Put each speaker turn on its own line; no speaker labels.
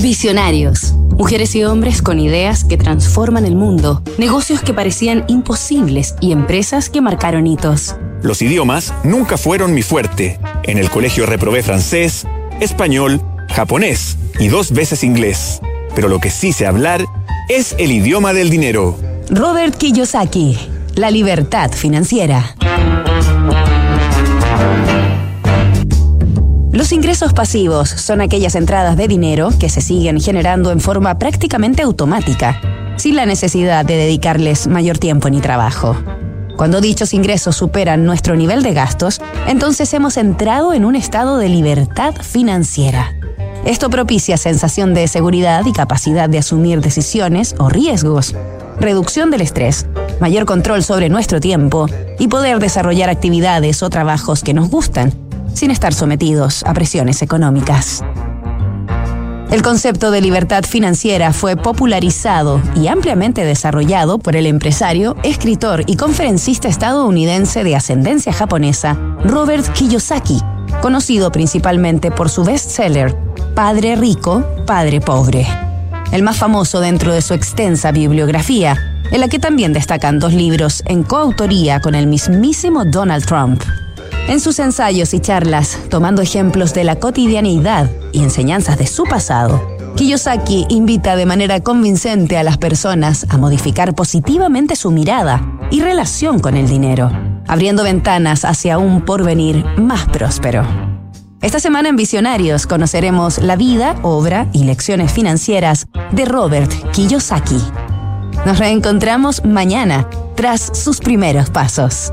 Visionarios. Mujeres y hombres con ideas que transforman el mundo, negocios que parecían imposibles y empresas que marcaron hitos.
Los idiomas nunca fueron mi fuerte. En el colegio reprobé francés, español, japonés y dos veces inglés. Pero lo que sí sé hablar es el idioma del dinero.
Robert Kiyosaki, La libertad financiera. Los ingresos pasivos son aquellas entradas de dinero que se siguen generando en forma prácticamente automática, sin la necesidad de dedicarles mayor tiempo ni trabajo. Cuando dichos ingresos superan nuestro nivel de gastos, entonces hemos entrado en un estado de libertad financiera. Esto propicia sensación de seguridad y capacidad de asumir decisiones o riesgos, reducción del estrés, mayor control sobre nuestro tiempo y poder desarrollar actividades o trabajos que nos gustan sin estar sometidos a presiones económicas. El concepto de libertad financiera fue popularizado y ampliamente desarrollado por el empresario, escritor y conferencista estadounidense de ascendencia japonesa Robert Kiyosaki, conocido principalmente por su bestseller Padre Rico, Padre Pobre. El más famoso dentro de su extensa bibliografía, en la que también destacan dos libros en coautoría con el mismísimo Donald Trump. En sus ensayos y charlas, tomando ejemplos de la cotidianidad y enseñanzas de su pasado, Kiyosaki invita de manera convincente a las personas a modificar positivamente su mirada y relación con el dinero, abriendo ventanas hacia un porvenir más próspero. Esta semana en Visionarios conoceremos la vida, obra y lecciones financieras de Robert Kiyosaki. Nos reencontramos mañana tras sus primeros pasos.